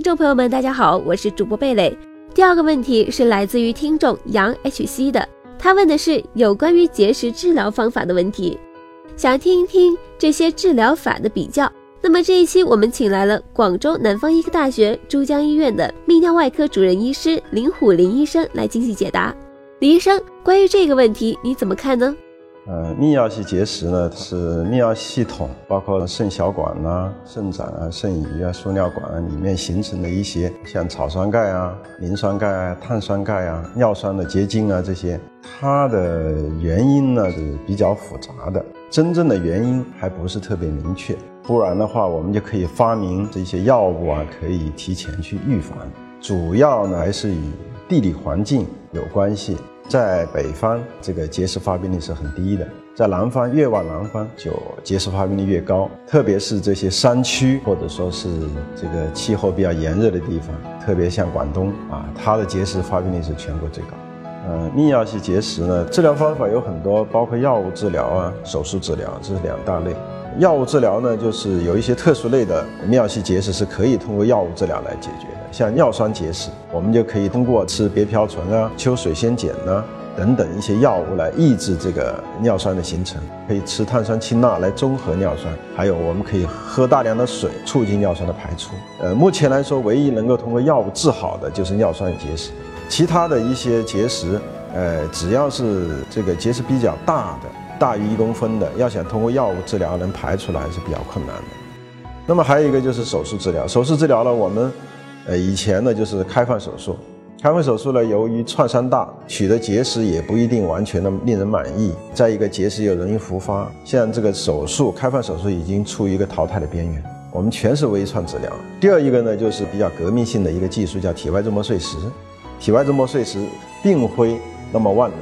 听众朋友们，大家好，我是主播贝蕾。第二个问题是来自于听众杨 HC 的，他问的是有关于结石治疗方法的问题，想听一听这些治疗法的比较。那么这一期我们请来了广州南方医科大学珠江医院的泌尿外科主任医师林虎林医生来进行解答。李医生，关于这个问题你怎么看呢？呃，泌尿系结石呢是泌尿系统，包括肾小管呐、肾盏啊、肾盂啊、输尿管啊里面形成的一些像草酸钙啊、磷酸钙啊、碳酸钙啊、尿酸的结晶啊这些，它的原因呢是比较复杂的，真正的原因还不是特别明确。不然的话，我们就可以发明这些药物啊，可以提前去预防。主要呢还是以地理环境有关系。在北方，这个结石发病率是很低的；在南方，越往南方就结石发病率越高。特别是这些山区，或者说是这个气候比较炎热的地方，特别像广东啊，它的结石发病率是全国最高。呃，泌尿系结石呢，治疗方法有很多，包括药物治疗啊、手术治疗，这是两大类。药物治疗呢，就是有一些特殊类的泌尿系结石是可以通过药物治疗来解决的，像尿酸结石，我们就可以通过吃别嘌醇啊、秋水仙碱呐等等一些药物来抑制这个尿酸的形成，可以吃碳酸氢钠来中和尿酸，还有我们可以喝大量的水，促进尿酸的排出。呃，目前来说，唯一能够通过药物治好的就是尿酸结石，其他的一些结石，呃，只要是这个结石比较大的。大于一公分的，要想通过药物治疗能排出来是比较困难的。那么还有一个就是手术治疗，手术治疗呢，我们呃以前呢就是开放手术，开放手术呢由于创伤大，取的结石也不一定完全的令人满意，再一个结石又容易复发，像这个手术开放手术已经处于一个淘汰的边缘，我们全是微创治疗。第二一个呢就是比较革命性的一个技术叫体外周膜碎石，体外震膜碎石并非那么万能，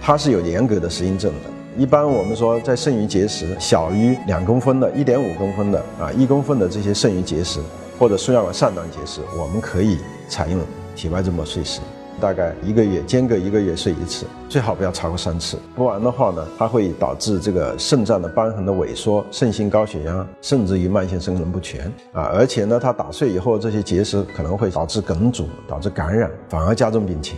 它是有严格的适应症的。一般我们说，在肾盂结石小于两公分的、一点五公分的啊、一公分的这些肾盂结石或者输尿管上段结石，我们可以采用体外震膜碎石，大概一个月间隔一个月碎一次，最好不要超过三次。不然的话呢，它会导致这个肾脏的瘢痕的萎缩、肾性高血压，甚至于慢性肾功能不全啊。而且呢，它打碎以后，这些结石可能会导致梗阻、导致感染，反而加重病情。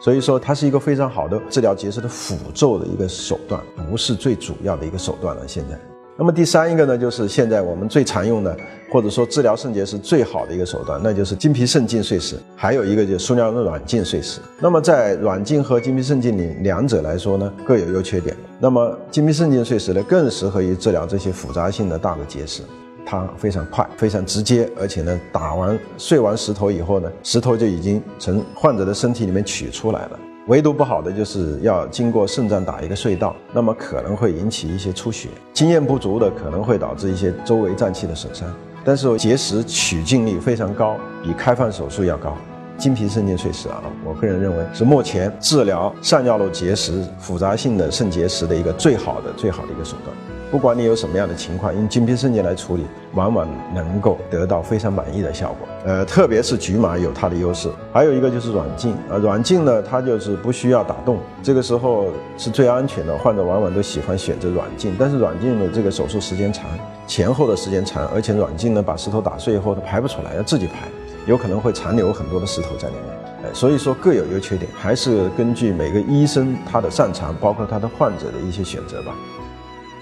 所以说，它是一个非常好的治疗结石的辅助的一个手段，不是最主要的一个手段了。现在，那么第三一个呢，就是现在我们最常用的，或者说治疗肾结石最好的一个手段，那就是经皮肾镜碎石，还有一个就是输尿管软镜碎石。那么在软镜和经皮肾镜里，两者来说呢，各有优缺点。那么经皮肾镜碎石呢，更适合于治疗这些复杂性的大的结石。它非常快，非常直接，而且呢，打完碎完石头以后呢，石头就已经从患者的身体里面取出来了。唯独不好的就是要经过肾脏打一个隧道，那么可能会引起一些出血。经验不足的可能会导致一些周围脏器的损伤。但是结石取镜率非常高，比开放手术要高。经皮肾结石啊，我个人认为是目前治疗上尿路结石、复杂性的肾结石的一个最好的、最好的一个手段。不管你有什么样的情况，用经皮肾镜来处理，往往能够得到非常满意的效果。呃，特别是局麻有它的优势。还有一个就是软镜啊，软镜呢，它就是不需要打洞，这个时候是最安全的。患者往往都喜欢选择软镜，但是软镜的这个手术时间长，前后的时间长，而且软镜呢，把石头打碎以后它排不出来，要自己排，有可能会残留很多的石头在里面。哎，所以说各有优缺点，还是根据每个医生他的擅长，包括他的患者的一些选择吧。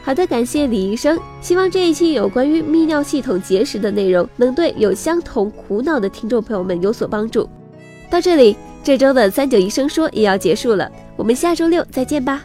好的，感谢李医生。希望这一期有关于泌尿系统结石的内容，能对有相同苦恼的听众朋友们有所帮助。到这里，这周的三九医生说也要结束了，我们下周六再见吧。